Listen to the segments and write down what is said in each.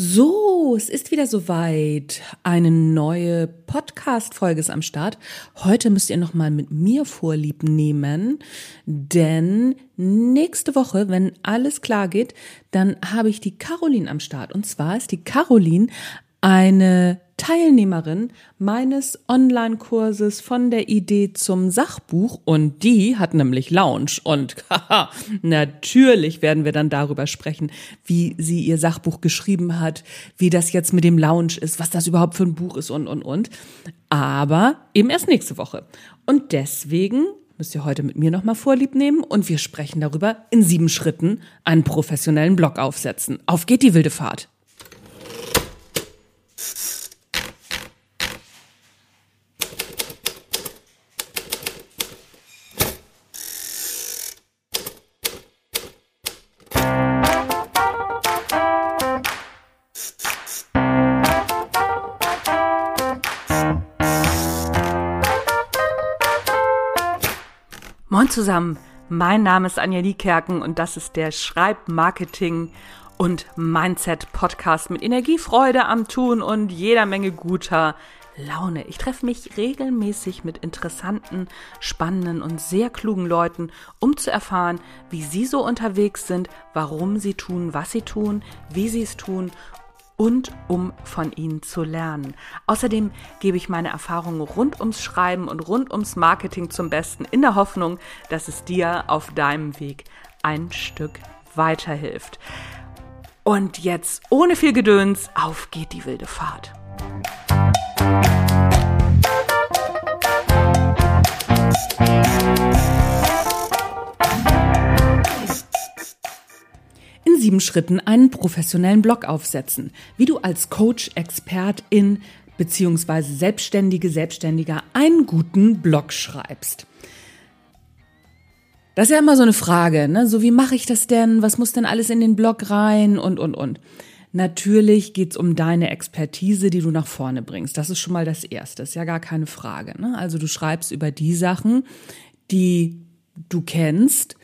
So, es ist wieder soweit. Eine neue Podcast-Folge ist am Start. Heute müsst ihr nochmal mit mir Vorlieb nehmen, denn nächste Woche, wenn alles klar geht, dann habe ich die Caroline am Start. Und zwar ist die Caroline eine Teilnehmerin meines Online-Kurses von der Idee zum Sachbuch und die hat nämlich Lounge und haha, natürlich werden wir dann darüber sprechen, wie sie ihr Sachbuch geschrieben hat, wie das jetzt mit dem Lounge ist, was das überhaupt für ein Buch ist und und und. Aber eben erst nächste Woche. Und deswegen müsst ihr heute mit mir nochmal Vorlieb nehmen und wir sprechen darüber, in sieben Schritten einen professionellen Blog aufsetzen. Auf geht die wilde Fahrt. Moin zusammen, mein Name ist Anja Niekerken und das ist der Schreibmarketing und Mindset Podcast mit Energie, Freude am Tun und jeder Menge guter Laune. Ich treffe mich regelmäßig mit interessanten, spannenden und sehr klugen Leuten, um zu erfahren, wie sie so unterwegs sind, warum sie tun, was sie tun, wie sie es tun und um von ihnen zu lernen. Außerdem gebe ich meine Erfahrungen rund ums Schreiben und rund ums Marketing zum Besten in der Hoffnung, dass es dir auf deinem Weg ein Stück weiterhilft. Und jetzt ohne viel Gedöns, auf geht die wilde Fahrt. Sieben Schritten einen professionellen Blog aufsetzen, wie du als Coach, Expertin bzw. Selbstständige, Selbstständiger einen guten Blog schreibst. Das ist ja immer so eine Frage, ne? So wie mache ich das denn? Was muss denn alles in den Blog rein und und und. Natürlich geht's um deine Expertise, die du nach vorne bringst. Das ist schon mal das Erste, ist ja gar keine Frage. Ne? Also du schreibst über die Sachen, die du kennst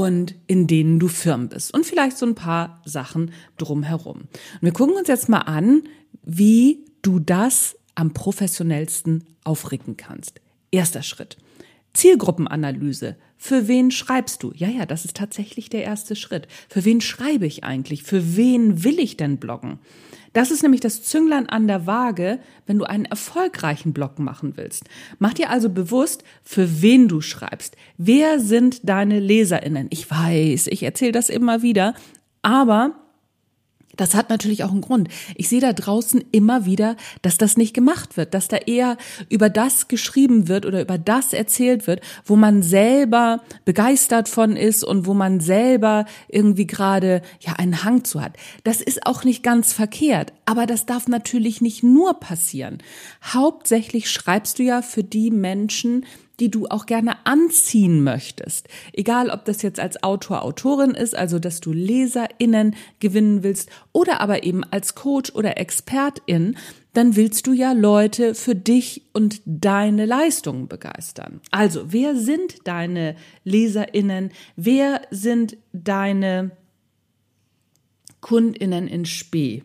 und in denen du firm bist und vielleicht so ein paar Sachen drumherum. Und wir gucken uns jetzt mal an, wie du das am professionellsten aufricken kannst. Erster Schritt. Zielgruppenanalyse. Für wen schreibst du? Ja, ja, das ist tatsächlich der erste Schritt. Für wen schreibe ich eigentlich? Für wen will ich denn bloggen? Das ist nämlich das Zünglein an der Waage, wenn du einen erfolgreichen Blog machen willst. Mach dir also bewusst, für wen du schreibst. Wer sind deine Leserinnen? Ich weiß, ich erzähle das immer wieder, aber das hat natürlich auch einen Grund. Ich sehe da draußen immer wieder, dass das nicht gemacht wird, dass da eher über das geschrieben wird oder über das erzählt wird, wo man selber begeistert von ist und wo man selber irgendwie gerade ja einen Hang zu hat. Das ist auch nicht ganz verkehrt, aber das darf natürlich nicht nur passieren. Hauptsächlich schreibst du ja für die Menschen, die du auch gerne anziehen möchtest. Egal, ob das jetzt als Autor, Autorin ist, also dass du LeserInnen gewinnen willst oder aber eben als Coach oder Expertin, dann willst du ja Leute für dich und deine Leistungen begeistern. Also, wer sind deine LeserInnen? Wer sind deine KundInnen in Spee?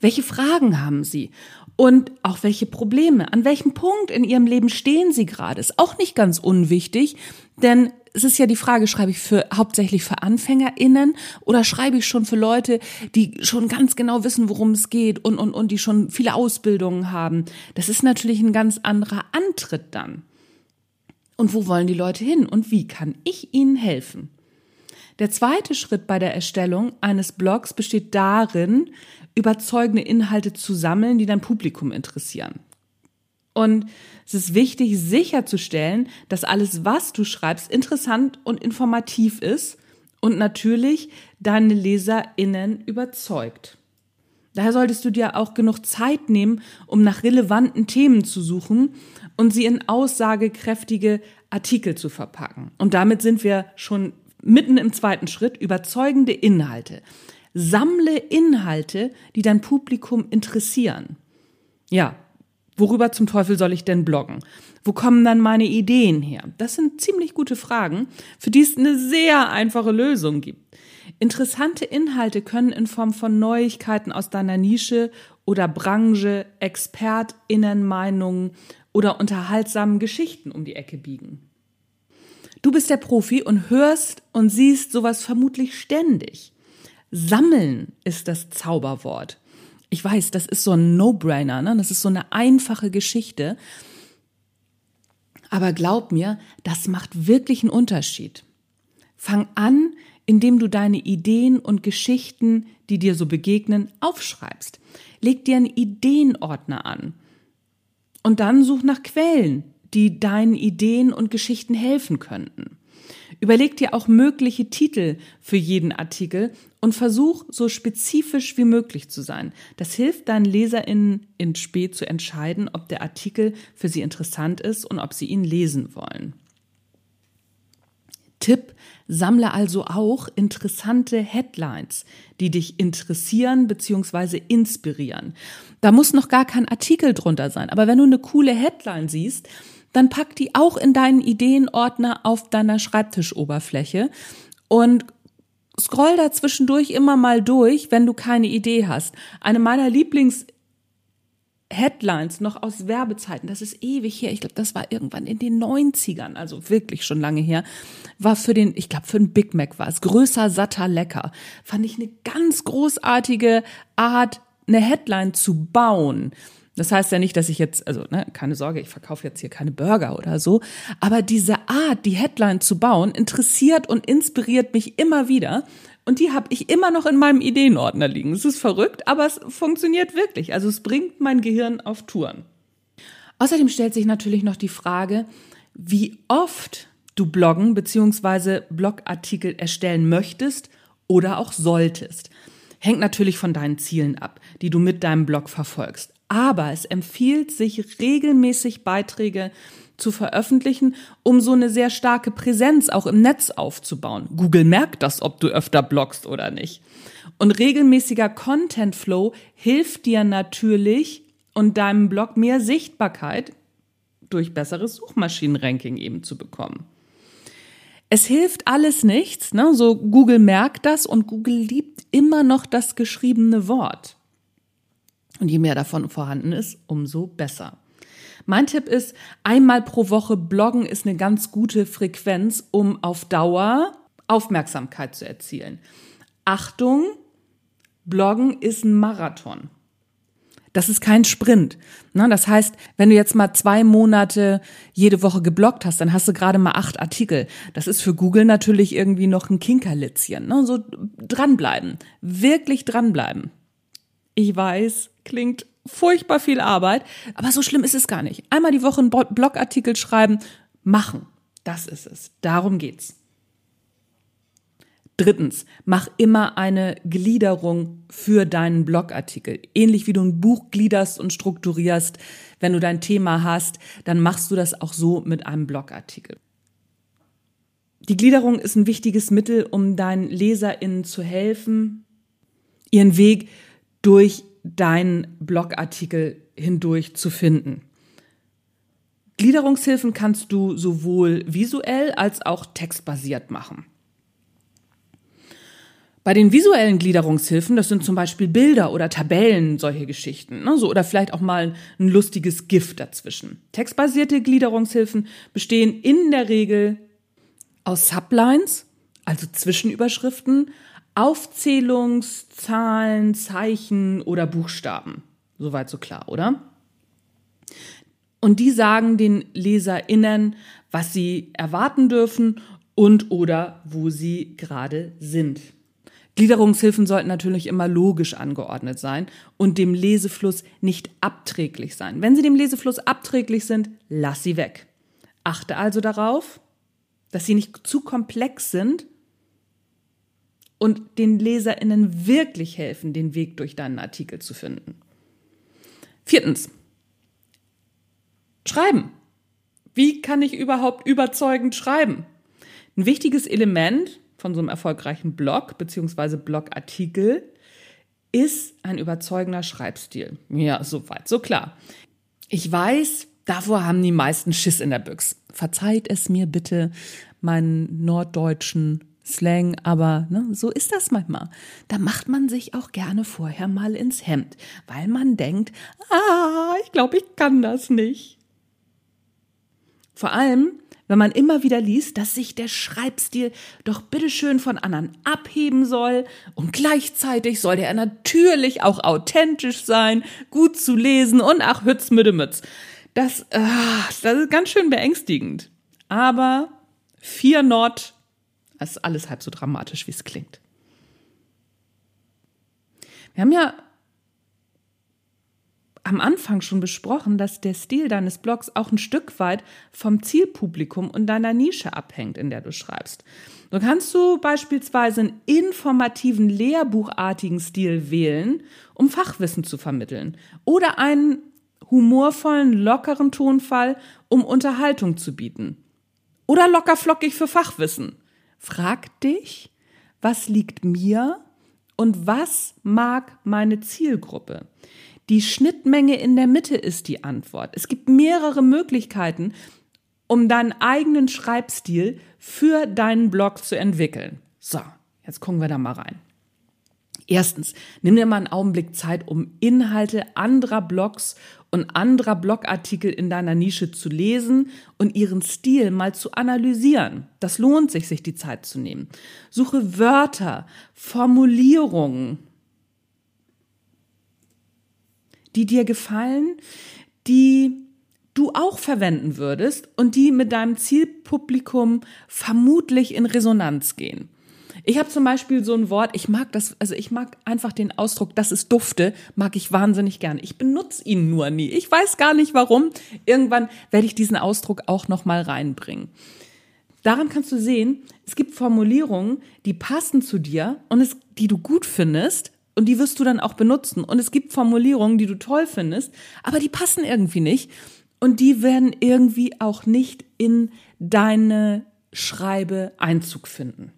Welche Fragen haben sie? Und auch welche Probleme, an welchem Punkt in ihrem Leben stehen sie gerade. Ist auch nicht ganz unwichtig, denn es ist ja die Frage, schreibe ich für hauptsächlich für AnfängerInnen oder schreibe ich schon für Leute, die schon ganz genau wissen, worum es geht und, und, und die schon viele Ausbildungen haben. Das ist natürlich ein ganz anderer Antritt dann. Und wo wollen die Leute hin und wie kann ich ihnen helfen? Der zweite Schritt bei der Erstellung eines Blogs besteht darin, überzeugende Inhalte zu sammeln, die dein Publikum interessieren. Und es ist wichtig, sicherzustellen, dass alles, was du schreibst, interessant und informativ ist und natürlich deine LeserInnen überzeugt. Daher solltest du dir auch genug Zeit nehmen, um nach relevanten Themen zu suchen und sie in aussagekräftige Artikel zu verpacken. Und damit sind wir schon mitten im zweiten Schritt, überzeugende Inhalte. Sammle Inhalte, die dein Publikum interessieren. Ja, worüber zum Teufel soll ich denn bloggen? Wo kommen dann meine Ideen her? Das sind ziemlich gute Fragen, für die es eine sehr einfache Lösung gibt. Interessante Inhalte können in Form von Neuigkeiten aus deiner Nische oder Branche, Expertinnenmeinungen oder unterhaltsamen Geschichten um die Ecke biegen. Du bist der Profi und hörst und siehst sowas vermutlich ständig. Sammeln ist das Zauberwort. Ich weiß, das ist so ein No-Brainer, ne? das ist so eine einfache Geschichte. Aber glaub mir, das macht wirklich einen Unterschied. Fang an, indem du deine Ideen und Geschichten, die dir so begegnen, aufschreibst. Leg dir einen Ideenordner an. Und dann such nach Quellen, die deinen Ideen und Geschichten helfen könnten. Überleg dir auch mögliche Titel für jeden Artikel und versuch so spezifisch wie möglich zu sein. Das hilft deinen LeserInnen in Spät zu entscheiden, ob der Artikel für sie interessant ist und ob sie ihn lesen wollen. Tipp, sammle also auch interessante Headlines, die dich interessieren bzw. inspirieren. Da muss noch gar kein Artikel drunter sein, aber wenn du eine coole Headline siehst, dann pack die auch in deinen Ideenordner auf deiner Schreibtischoberfläche und scroll da zwischendurch immer mal durch, wenn du keine Idee hast. Eine meiner Lieblings Headlines noch aus Werbezeiten, das ist ewig her, ich glaube, das war irgendwann in den 90ern, also wirklich schon lange her, war für den, ich glaube, für den Big Mac war es, größer, satter, lecker. Fand ich eine ganz großartige Art, eine Headline zu bauen. Das heißt ja nicht, dass ich jetzt, also ne, keine Sorge, ich verkaufe jetzt hier keine Burger oder so, aber diese Art, die Headline zu bauen, interessiert und inspiriert mich immer wieder. Und die habe ich immer noch in meinem Ideenordner liegen. Es ist verrückt, aber es funktioniert wirklich. Also es bringt mein Gehirn auf Touren. Außerdem stellt sich natürlich noch die Frage, wie oft du bloggen bzw. Blogartikel erstellen möchtest oder auch solltest. Hängt natürlich von deinen Zielen ab, die du mit deinem Blog verfolgst. Aber es empfiehlt sich regelmäßig Beiträge zu veröffentlichen, um so eine sehr starke Präsenz auch im Netz aufzubauen. Google merkt das, ob du öfter bloggst oder nicht. Und regelmäßiger Content Flow hilft dir natürlich und deinem Blog mehr Sichtbarkeit durch besseres Suchmaschinenranking eben zu bekommen. Es hilft alles nichts, ne? So Google merkt das und Google liebt immer noch das geschriebene Wort. Und je mehr davon vorhanden ist, umso besser. Mein Tipp ist, einmal pro Woche bloggen ist eine ganz gute Frequenz, um auf Dauer Aufmerksamkeit zu erzielen. Achtung, bloggen ist ein Marathon. Das ist kein Sprint. Das heißt, wenn du jetzt mal zwei Monate jede Woche gebloggt hast, dann hast du gerade mal acht Artikel. Das ist für Google natürlich irgendwie noch ein Kinkerlitzchen. So dranbleiben. Wirklich dranbleiben. Ich weiß, klingt furchtbar viel Arbeit, aber so schlimm ist es gar nicht. Einmal die Woche einen Blogartikel schreiben, machen. Das ist es. Darum geht's. Drittens, mach immer eine Gliederung für deinen Blogartikel. Ähnlich wie du ein Buch gliederst und strukturierst. Wenn du dein Thema hast, dann machst du das auch so mit einem Blogartikel. Die Gliederung ist ein wichtiges Mittel, um deinen LeserInnen zu helfen, ihren Weg durch deinen Blogartikel hindurch zu finden. Gliederungshilfen kannst du sowohl visuell als auch textbasiert machen. Bei den visuellen Gliederungshilfen, das sind zum Beispiel Bilder oder Tabellen, solche Geschichten, ne, so, oder vielleicht auch mal ein lustiges Gift dazwischen. Textbasierte Gliederungshilfen bestehen in der Regel aus Sublines, also Zwischenüberschriften, Aufzählungszahlen, Zeichen oder Buchstaben. Soweit so klar, oder? Und die sagen den LeserInnen, was sie erwarten dürfen und oder wo sie gerade sind. Gliederungshilfen sollten natürlich immer logisch angeordnet sein und dem Lesefluss nicht abträglich sein. Wenn sie dem Lesefluss abträglich sind, lass sie weg. Achte also darauf, dass sie nicht zu komplex sind und den LeserInnen wirklich helfen, den Weg durch deinen Artikel zu finden. Viertens. Schreiben. Wie kann ich überhaupt überzeugend schreiben? Ein wichtiges Element von so einem erfolgreichen Blog bzw. Blogartikel ist ein überzeugender Schreibstil. Ja, soweit, so klar. Ich weiß, davor haben die meisten Schiss in der Büchse. Verzeiht es mir bitte meinen norddeutschen Slang, aber ne, so ist das manchmal. Da macht man sich auch gerne vorher mal ins Hemd, weil man denkt, ah, ich glaube, ich kann das nicht. Vor allem, wenn man immer wieder liest, dass sich der Schreibstil doch bitteschön von anderen abheben soll und gleichzeitig soll der natürlich auch authentisch sein, gut zu lesen und ach, Hütz mit Mütz. Das, äh, das ist ganz schön beängstigend. Aber vier Not es ist alles halb so dramatisch, wie es klingt. Wir haben ja am Anfang schon besprochen, dass der Stil deines Blogs auch ein Stück weit vom Zielpublikum und deiner Nische abhängt, in der du schreibst. So kannst du beispielsweise einen informativen, lehrbuchartigen Stil wählen, um Fachwissen zu vermitteln. Oder einen humorvollen, lockeren Tonfall, um Unterhaltung zu bieten. Oder lockerflockig für Fachwissen. Frag dich, was liegt mir und was mag meine Zielgruppe? Die Schnittmenge in der Mitte ist die Antwort. Es gibt mehrere Möglichkeiten, um deinen eigenen Schreibstil für deinen Blog zu entwickeln. So, jetzt gucken wir da mal rein. Erstens, nimm dir mal einen Augenblick Zeit, um Inhalte anderer Blogs und anderer Blogartikel in deiner Nische zu lesen und ihren Stil mal zu analysieren. Das lohnt sich, sich die Zeit zu nehmen. Suche Wörter, Formulierungen, die dir gefallen, die du auch verwenden würdest und die mit deinem Zielpublikum vermutlich in Resonanz gehen. Ich habe zum Beispiel so ein Wort, ich mag das, also ich mag einfach den Ausdruck, das ist dufte, mag ich wahnsinnig gerne. Ich benutze ihn nur nie. Ich weiß gar nicht warum. Irgendwann werde ich diesen Ausdruck auch noch mal reinbringen. Daran kannst du sehen, es gibt Formulierungen, die passen zu dir und es, die du gut findest und die wirst du dann auch benutzen. Und es gibt Formulierungen, die du toll findest, aber die passen irgendwie nicht und die werden irgendwie auch nicht in deine Schreibe Einzug finden.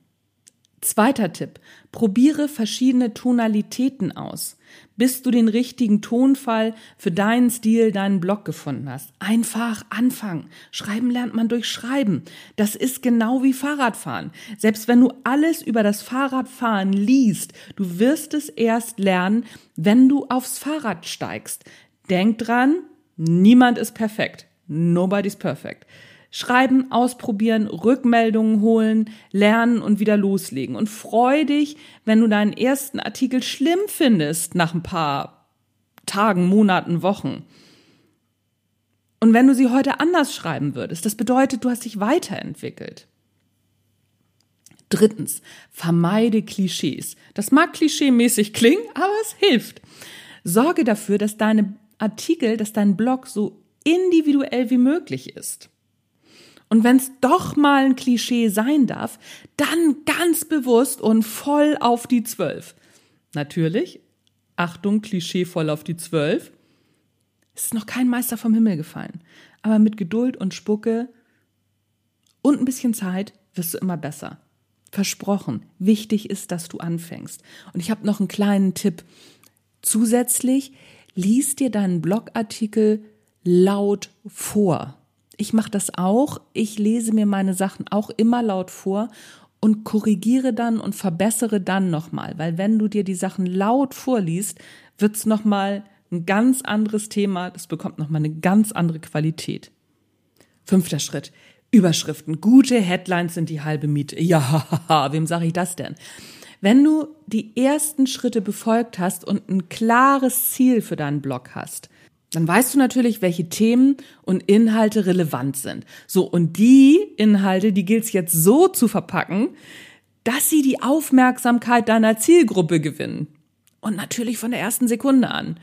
Zweiter Tipp. Probiere verschiedene Tonalitäten aus, bis du den richtigen Tonfall für deinen Stil, deinen Blog gefunden hast. Einfach anfangen. Schreiben lernt man durch Schreiben. Das ist genau wie Fahrradfahren. Selbst wenn du alles über das Fahrradfahren liest, du wirst es erst lernen, wenn du aufs Fahrrad steigst. Denk dran, niemand ist perfekt. Nobody's perfect. Schreiben, ausprobieren, Rückmeldungen holen, lernen und wieder loslegen. Und freu dich, wenn du deinen ersten Artikel schlimm findest nach ein paar Tagen, Monaten, Wochen. Und wenn du sie heute anders schreiben würdest, das bedeutet, du hast dich weiterentwickelt. Drittens, vermeide Klischees. Das mag klischeemäßig klingen, aber es hilft. Sorge dafür, dass deine Artikel, dass dein Blog so individuell wie möglich ist. Und wenn es doch mal ein Klischee sein darf, dann ganz bewusst und voll auf die Zwölf. Natürlich, Achtung, Klischee voll auf die Zwölf. Es ist noch kein Meister vom Himmel gefallen. Aber mit Geduld und Spucke und ein bisschen Zeit wirst du immer besser. Versprochen. Wichtig ist, dass du anfängst. Und ich habe noch einen kleinen Tipp. Zusätzlich lies dir deinen Blogartikel laut vor. Ich mache das auch. Ich lese mir meine Sachen auch immer laut vor und korrigiere dann und verbessere dann nochmal. Weil wenn du dir die Sachen laut vorliest, wird's nochmal ein ganz anderes Thema. Das bekommt nochmal eine ganz andere Qualität. Fünfter Schritt. Überschriften. Gute Headlines sind die halbe Miete. Ja, wem sage ich das denn? Wenn du die ersten Schritte befolgt hast und ein klares Ziel für deinen Blog hast, dann weißt du natürlich, welche Themen und Inhalte relevant sind. So, und die Inhalte, die gilt es jetzt so zu verpacken, dass sie die Aufmerksamkeit deiner Zielgruppe gewinnen. Und natürlich von der ersten Sekunde an.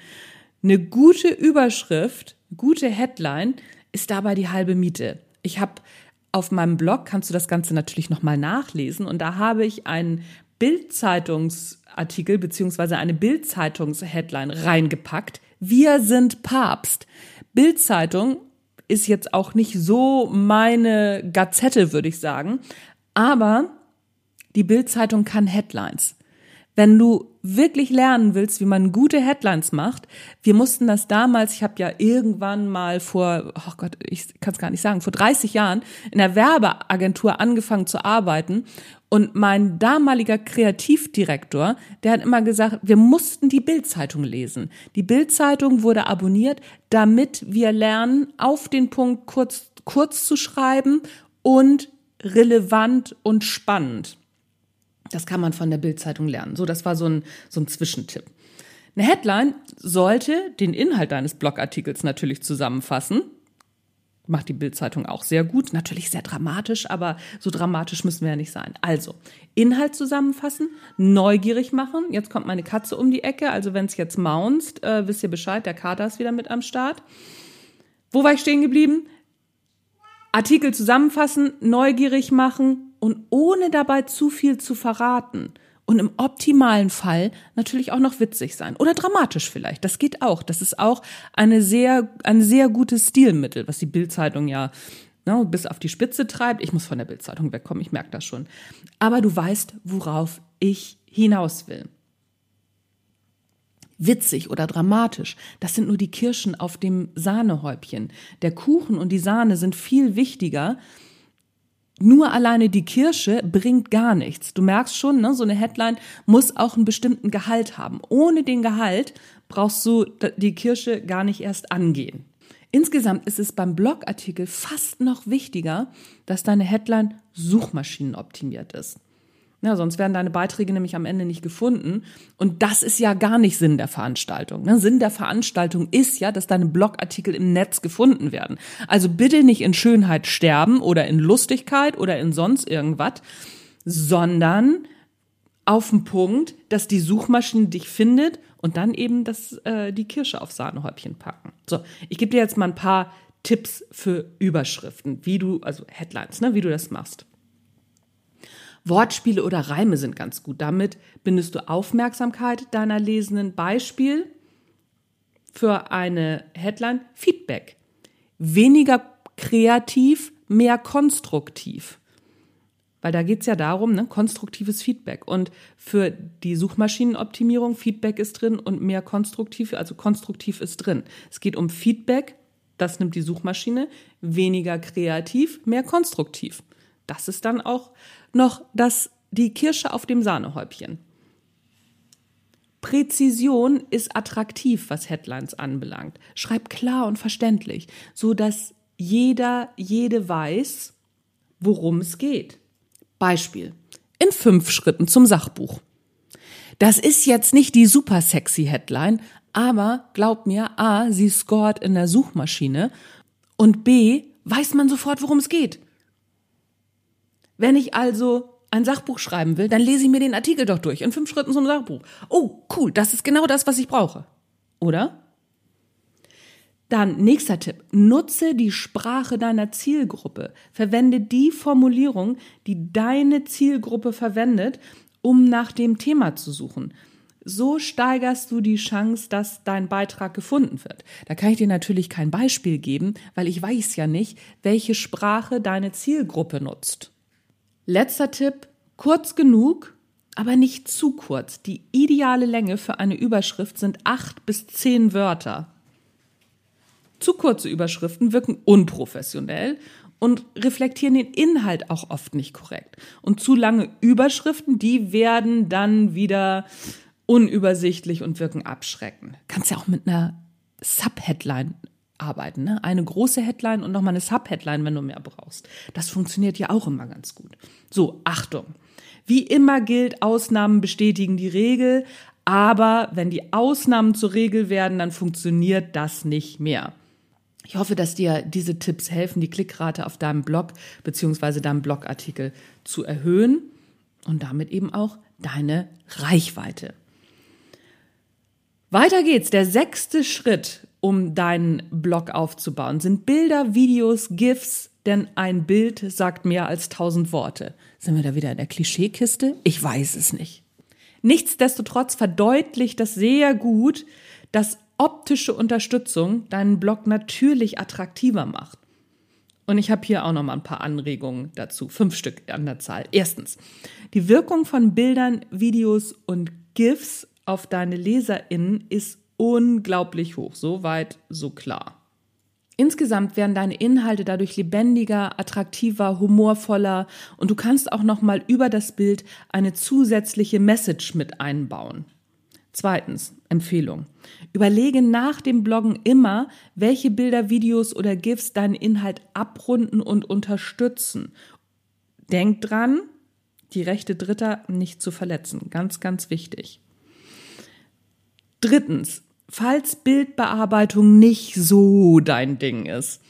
Eine gute Überschrift, gute Headline ist dabei die halbe Miete. Ich habe auf meinem Blog, kannst du das Ganze natürlich nochmal nachlesen, und da habe ich einen Bildzeitungsartikel beziehungsweise eine Bildzeitungsheadline reingepackt, wir sind Papst. Bildzeitung ist jetzt auch nicht so meine Gazette, würde ich sagen. Aber die Bildzeitung kann Headlines. Wenn du wirklich lernen willst, wie man gute Headlines macht, wir mussten das damals, ich habe ja irgendwann mal vor, oh Gott, ich kann es gar nicht sagen, vor 30 Jahren in der Werbeagentur angefangen zu arbeiten und mein damaliger Kreativdirektor, der hat immer gesagt, wir mussten die Bildzeitung lesen. Die Bildzeitung wurde abonniert, damit wir lernen, auf den Punkt kurz kurz zu schreiben und relevant und spannend. Das kann man von der Bildzeitung lernen. So, das war so ein, so ein Zwischentipp. Eine Headline sollte den Inhalt deines Blogartikels natürlich zusammenfassen. Macht die Bildzeitung auch sehr gut. Natürlich sehr dramatisch, aber so dramatisch müssen wir ja nicht sein. Also, Inhalt zusammenfassen, neugierig machen. Jetzt kommt meine Katze um die Ecke. Also, wenn es jetzt maunzt, äh, wisst ihr Bescheid, der Kater ist wieder mit am Start. Wo war ich stehen geblieben? Artikel zusammenfassen, neugierig machen und ohne dabei zu viel zu verraten. Und im optimalen Fall natürlich auch noch witzig sein. Oder dramatisch vielleicht. Das geht auch. Das ist auch eine sehr, ein sehr gutes Stilmittel, was die Bildzeitung ja ne, bis auf die Spitze treibt. Ich muss von der Bildzeitung wegkommen, ich merke das schon. Aber du weißt, worauf ich hinaus will witzig oder dramatisch. Das sind nur die Kirschen auf dem Sahnehäubchen. Der Kuchen und die Sahne sind viel wichtiger. Nur alleine die Kirsche bringt gar nichts. Du merkst schon, ne, so eine Headline muss auch einen bestimmten Gehalt haben. Ohne den Gehalt brauchst du die Kirsche gar nicht erst angehen. Insgesamt ist es beim Blogartikel fast noch wichtiger, dass deine Headline suchmaschinenoptimiert ist. Ja, sonst werden deine Beiträge nämlich am Ende nicht gefunden. Und das ist ja gar nicht Sinn der Veranstaltung. Ne? Sinn der Veranstaltung ist ja, dass deine Blogartikel im Netz gefunden werden. Also bitte nicht in Schönheit sterben oder in Lustigkeit oder in sonst irgendwas, sondern auf den Punkt, dass die Suchmaschine dich findet und dann eben das, äh, die Kirsche auf Sahnehäubchen packen. So, ich gebe dir jetzt mal ein paar Tipps für Überschriften, wie du, also Headlines, ne, wie du das machst. Wortspiele oder Reime sind ganz gut. Damit bindest du Aufmerksamkeit deiner Lesenden. Beispiel für eine Headline Feedback. Weniger kreativ, mehr konstruktiv. Weil da geht es ja darum, ne, konstruktives Feedback. Und für die Suchmaschinenoptimierung, Feedback ist drin und mehr konstruktiv, also konstruktiv ist drin. Es geht um Feedback, das nimmt die Suchmaschine, weniger kreativ, mehr konstruktiv. Das ist dann auch noch das, die Kirsche auf dem Sahnehäubchen. Präzision ist attraktiv, was Headlines anbelangt. Schreib klar und verständlich, so dass jeder, jede weiß, worum es geht. Beispiel. In fünf Schritten zum Sachbuch. Das ist jetzt nicht die super sexy Headline, aber glaub mir, A, sie scored in der Suchmaschine und B, weiß man sofort, worum es geht. Wenn ich also ein Sachbuch schreiben will, dann lese ich mir den Artikel doch durch in fünf Schritten zum Sachbuch. Oh, cool, das ist genau das, was ich brauche. Oder? Dann nächster Tipp. Nutze die Sprache deiner Zielgruppe. Verwende die Formulierung, die deine Zielgruppe verwendet, um nach dem Thema zu suchen. So steigerst du die Chance, dass dein Beitrag gefunden wird. Da kann ich dir natürlich kein Beispiel geben, weil ich weiß ja nicht, welche Sprache deine Zielgruppe nutzt. Letzter Tipp, kurz genug, aber nicht zu kurz. Die ideale Länge für eine Überschrift sind acht bis zehn Wörter. Zu kurze Überschriften wirken unprofessionell und reflektieren den Inhalt auch oft nicht korrekt. Und zu lange Überschriften, die werden dann wieder unübersichtlich und wirken abschreckend. Kannst ja auch mit einer Subheadline arbeiten. Ne? Eine große Headline und nochmal eine Subheadline, wenn du mehr brauchst. Das funktioniert ja auch immer ganz gut. So, Achtung. Wie immer gilt, Ausnahmen bestätigen die Regel, aber wenn die Ausnahmen zur Regel werden, dann funktioniert das nicht mehr. Ich hoffe, dass dir diese Tipps helfen, die Klickrate auf deinem Blog bzw. deinem Blogartikel zu erhöhen und damit eben auch deine Reichweite. Weiter geht's. Der sechste Schritt um deinen Blog aufzubauen? Sind Bilder, Videos, GIFs, denn ein Bild sagt mehr als tausend Worte. Sind wir da wieder in der Klischeekiste? Ich weiß es nicht. Nichtsdestotrotz verdeutlicht das sehr gut, dass optische Unterstützung deinen Blog natürlich attraktiver macht. Und ich habe hier auch noch mal ein paar Anregungen dazu, fünf Stück an der Zahl. Erstens, die Wirkung von Bildern, Videos und GIFs auf deine LeserInnen ist unglaublich hoch. So weit, so klar. Insgesamt werden deine Inhalte dadurch lebendiger, attraktiver, humorvoller und du kannst auch noch mal über das Bild eine zusätzliche Message mit einbauen. Zweitens, Empfehlung. Überlege nach dem Bloggen immer, welche Bilder, Videos oder GIFs deinen Inhalt abrunden und unterstützen. Denk dran, die Rechte Dritter nicht zu verletzen. Ganz, ganz wichtig. Drittens, falls Bildbearbeitung nicht so dein Ding ist,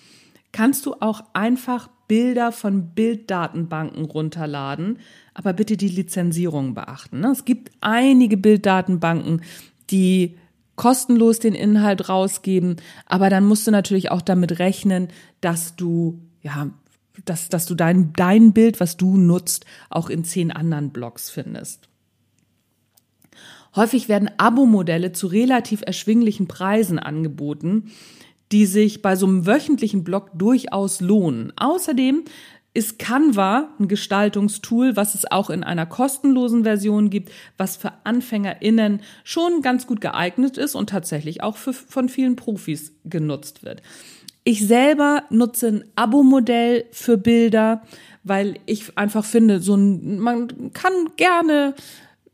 kannst du auch einfach Bilder von Bilddatenbanken runterladen, aber bitte die Lizenzierung beachten. Ne? Es gibt einige Bilddatenbanken, die kostenlos den Inhalt rausgeben, aber dann musst du natürlich auch damit rechnen, dass du ja dass, dass du dein, dein Bild, was du nutzt, auch in zehn anderen Blogs findest. Häufig werden Abo-Modelle zu relativ erschwinglichen Preisen angeboten, die sich bei so einem wöchentlichen Blog durchaus lohnen. Außerdem ist Canva ein Gestaltungstool, was es auch in einer kostenlosen Version gibt, was für AnfängerInnen schon ganz gut geeignet ist und tatsächlich auch für, von vielen Profis genutzt wird. Ich selber nutze ein Abo-Modell für Bilder, weil ich einfach finde, so ein, man kann gerne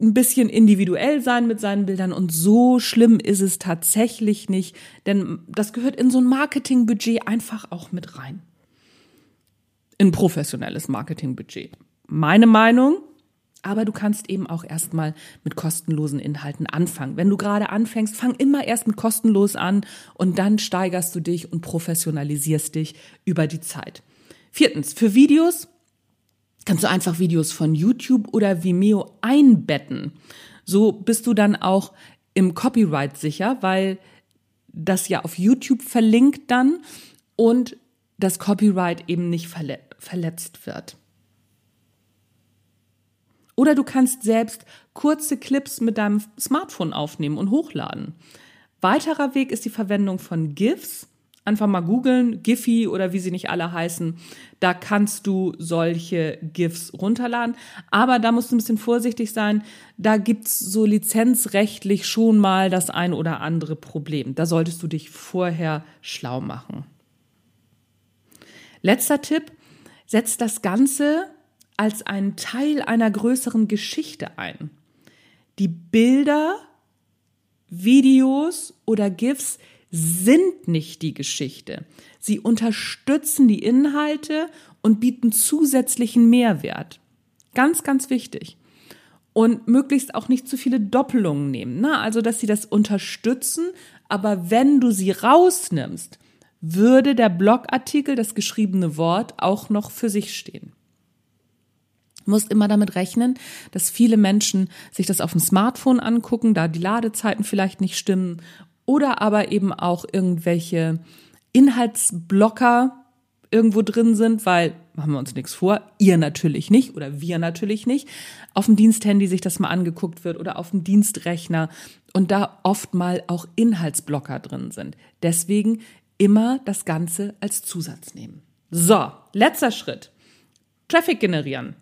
ein bisschen individuell sein mit seinen Bildern und so schlimm ist es tatsächlich nicht, denn das gehört in so ein Marketingbudget einfach auch mit rein. In professionelles Marketingbudget. Meine Meinung, aber du kannst eben auch erstmal mit kostenlosen Inhalten anfangen. Wenn du gerade anfängst, fang immer erst mit kostenlos an und dann steigerst du dich und professionalisierst dich über die Zeit. Viertens, für Videos kannst du einfach Videos von YouTube oder Vimeo einbetten. So bist du dann auch im Copyright sicher, weil das ja auf YouTube verlinkt dann und das Copyright eben nicht verletzt wird. Oder du kannst selbst kurze Clips mit deinem Smartphone aufnehmen und hochladen. Weiterer Weg ist die Verwendung von GIFs. Einfach mal googeln, Giphy oder wie sie nicht alle heißen. Da kannst du solche GIFs runterladen. Aber da musst du ein bisschen vorsichtig sein. Da gibt's so lizenzrechtlich schon mal das ein oder andere Problem. Da solltest du dich vorher schlau machen. Letzter Tipp. Setz das Ganze als einen Teil einer größeren Geschichte ein. Die Bilder, Videos oder GIFs sind nicht die Geschichte. Sie unterstützen die Inhalte und bieten zusätzlichen Mehrwert. Ganz, ganz wichtig. Und möglichst auch nicht zu viele Doppelungen nehmen. Ne? Also, dass sie das unterstützen, aber wenn du sie rausnimmst, würde der Blogartikel, das geschriebene Wort, auch noch für sich stehen. Du musst immer damit rechnen, dass viele Menschen sich das auf dem Smartphone angucken, da die Ladezeiten vielleicht nicht stimmen oder aber eben auch irgendwelche Inhaltsblocker irgendwo drin sind, weil machen wir uns nichts vor, ihr natürlich nicht oder wir natürlich nicht, auf dem Diensthandy sich das mal angeguckt wird oder auf dem Dienstrechner und da oft mal auch Inhaltsblocker drin sind. Deswegen immer das Ganze als Zusatz nehmen. So, letzter Schritt. Traffic generieren.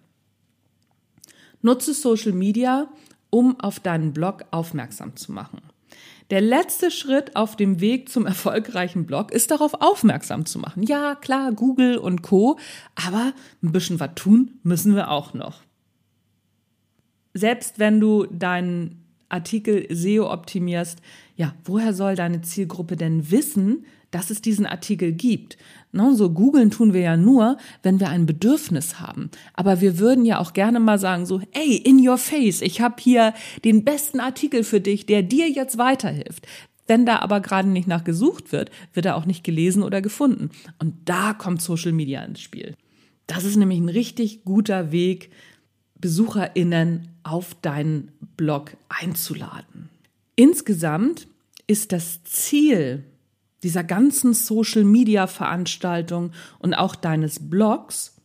Nutze Social Media, um auf deinen Blog aufmerksam zu machen. Der letzte Schritt auf dem Weg zum erfolgreichen Blog ist darauf aufmerksam zu machen. Ja, klar, Google und Co. Aber ein bisschen was tun müssen wir auch noch. Selbst wenn du deinen Artikel SEO optimierst, ja, woher soll deine Zielgruppe denn wissen, dass es diesen Artikel gibt. Ne, so googeln tun wir ja nur, wenn wir ein Bedürfnis haben. Aber wir würden ja auch gerne mal sagen so, ey, in your face, ich habe hier den besten Artikel für dich, der dir jetzt weiterhilft. Wenn da aber gerade nicht nachgesucht wird, wird er auch nicht gelesen oder gefunden. Und da kommt Social Media ins Spiel. Das ist nämlich ein richtig guter Weg, BesucherInnen auf deinen Blog einzuladen. Insgesamt ist das Ziel dieser ganzen Social-Media-Veranstaltung und auch deines Blogs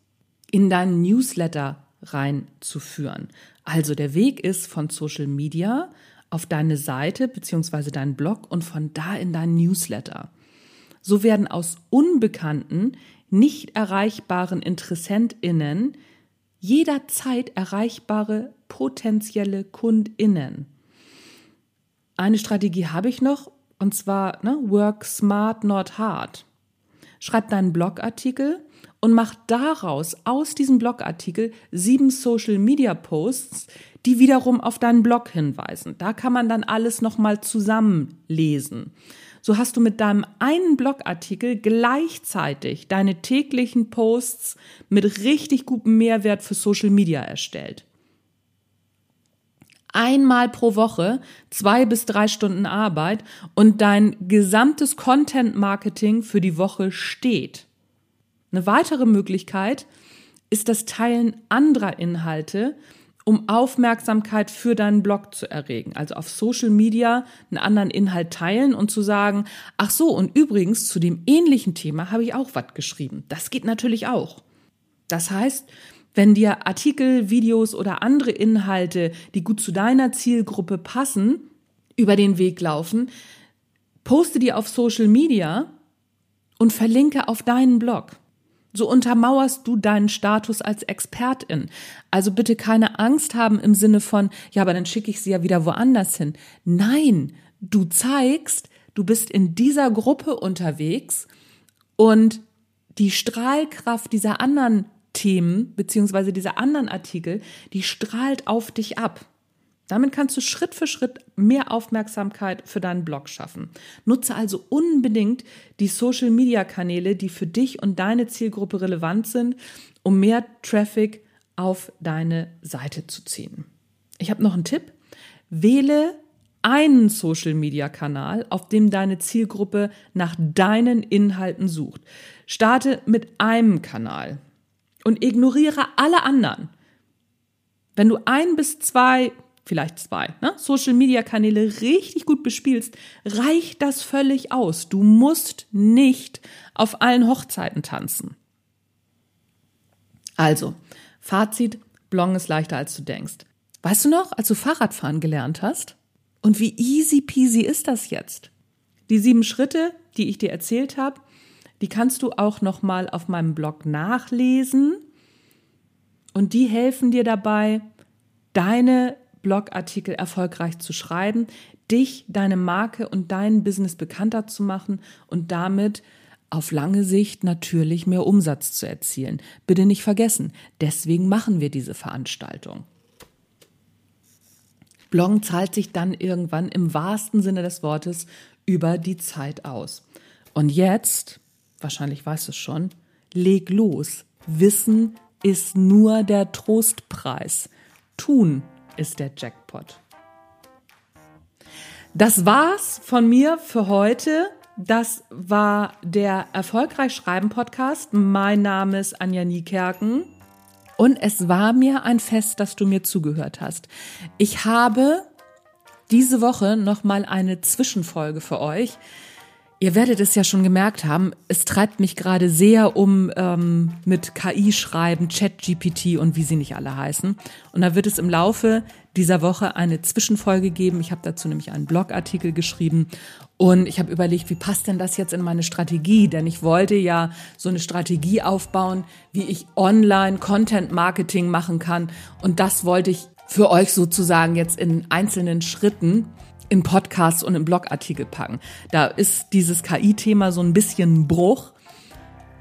in deinen Newsletter reinzuführen. Also der Weg ist von Social Media auf deine Seite beziehungsweise deinen Blog und von da in deinen Newsletter. So werden aus unbekannten, nicht erreichbaren InteressentInnen jederzeit erreichbare potenzielle KundInnen. eine Strategie habe ich noch, und zwar ne, Work Smart, Not Hard. Schreib deinen Blogartikel und mach daraus, aus diesem Blogartikel, sieben Social Media Posts, die wiederum auf deinen Blog hinweisen. Da kann man dann alles nochmal zusammenlesen. So hast du mit deinem einen Blogartikel gleichzeitig deine täglichen Posts mit richtig gutem Mehrwert für Social Media erstellt einmal pro Woche zwei bis drei Stunden Arbeit und dein gesamtes Content-Marketing für die Woche steht. Eine weitere Möglichkeit ist das Teilen anderer Inhalte, um Aufmerksamkeit für deinen Blog zu erregen. Also auf Social Media einen anderen Inhalt teilen und zu sagen, ach so, und übrigens zu dem ähnlichen Thema habe ich auch was geschrieben. Das geht natürlich auch. Das heißt, wenn dir Artikel, Videos oder andere Inhalte, die gut zu deiner Zielgruppe passen, über den Weg laufen, poste die auf Social Media und verlinke auf deinen Blog. So untermauerst du deinen Status als Expertin. Also bitte keine Angst haben im Sinne von, ja, aber dann schicke ich sie ja wieder woanders hin. Nein, du zeigst, du bist in dieser Gruppe unterwegs und die Strahlkraft dieser anderen Themen beziehungsweise diese anderen Artikel, die strahlt auf dich ab. Damit kannst du Schritt für Schritt mehr Aufmerksamkeit für deinen Blog schaffen. Nutze also unbedingt die Social-Media-Kanäle, die für dich und deine Zielgruppe relevant sind, um mehr Traffic auf deine Seite zu ziehen. Ich habe noch einen Tipp. Wähle einen Social-Media-Kanal, auf dem deine Zielgruppe nach deinen Inhalten sucht. Starte mit einem Kanal und ignoriere alle anderen. Wenn du ein bis zwei, vielleicht zwei, ne, Social-Media-Kanäle richtig gut bespielst, reicht das völlig aus. Du musst nicht auf allen Hochzeiten tanzen. Also, Fazit, Blong ist leichter als du denkst. Weißt du noch, als du Fahrradfahren gelernt hast? Und wie easy peasy ist das jetzt? Die sieben Schritte, die ich dir erzählt habe, die kannst du auch noch mal auf meinem Blog nachlesen und die helfen dir dabei, deine Blogartikel erfolgreich zu schreiben, dich, deine Marke und dein Business bekannter zu machen und damit auf lange Sicht natürlich mehr Umsatz zu erzielen. Bitte nicht vergessen, deswegen machen wir diese Veranstaltung. Bloggen zahlt sich dann irgendwann im wahrsten Sinne des Wortes über die Zeit aus. Und jetzt wahrscheinlich weißt du es schon, leg los. Wissen ist nur der Trostpreis. Tun ist der Jackpot. Das war's von mir für heute. Das war der Erfolgreich Schreiben Podcast. Mein Name ist Anja Niekerken. Und es war mir ein Fest, dass du mir zugehört hast. Ich habe diese Woche nochmal eine Zwischenfolge für euch. Ihr werdet es ja schon gemerkt haben, es treibt mich gerade sehr um ähm, mit KI schreiben, Chat-GPT und wie sie nicht alle heißen. Und da wird es im Laufe dieser Woche eine Zwischenfolge geben. Ich habe dazu nämlich einen Blogartikel geschrieben und ich habe überlegt, wie passt denn das jetzt in meine Strategie? Denn ich wollte ja so eine Strategie aufbauen, wie ich online Content Marketing machen kann. Und das wollte ich für euch sozusagen jetzt in einzelnen Schritten in Podcasts und in Blogartikel packen. Da ist dieses KI-Thema so ein bisschen Bruch.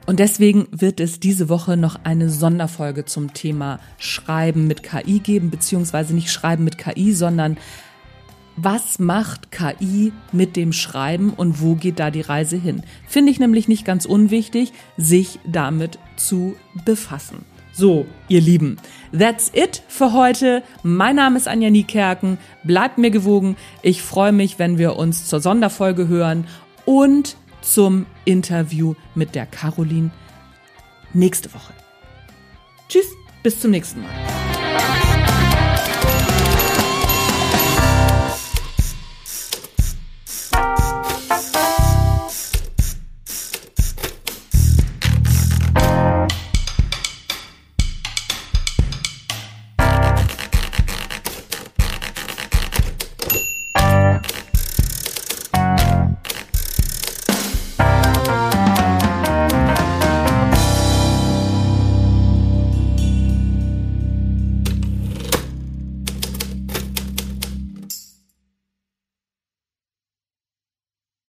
Und deswegen wird es diese Woche noch eine Sonderfolge zum Thema Schreiben mit KI geben, beziehungsweise nicht Schreiben mit KI, sondern was macht KI mit dem Schreiben und wo geht da die Reise hin? Finde ich nämlich nicht ganz unwichtig, sich damit zu befassen. So, ihr Lieben, that's it für heute. Mein Name ist Anja Niekerken. Bleibt mir gewogen. Ich freue mich, wenn wir uns zur Sonderfolge hören und zum Interview mit der Caroline nächste Woche. Tschüss, bis zum nächsten Mal.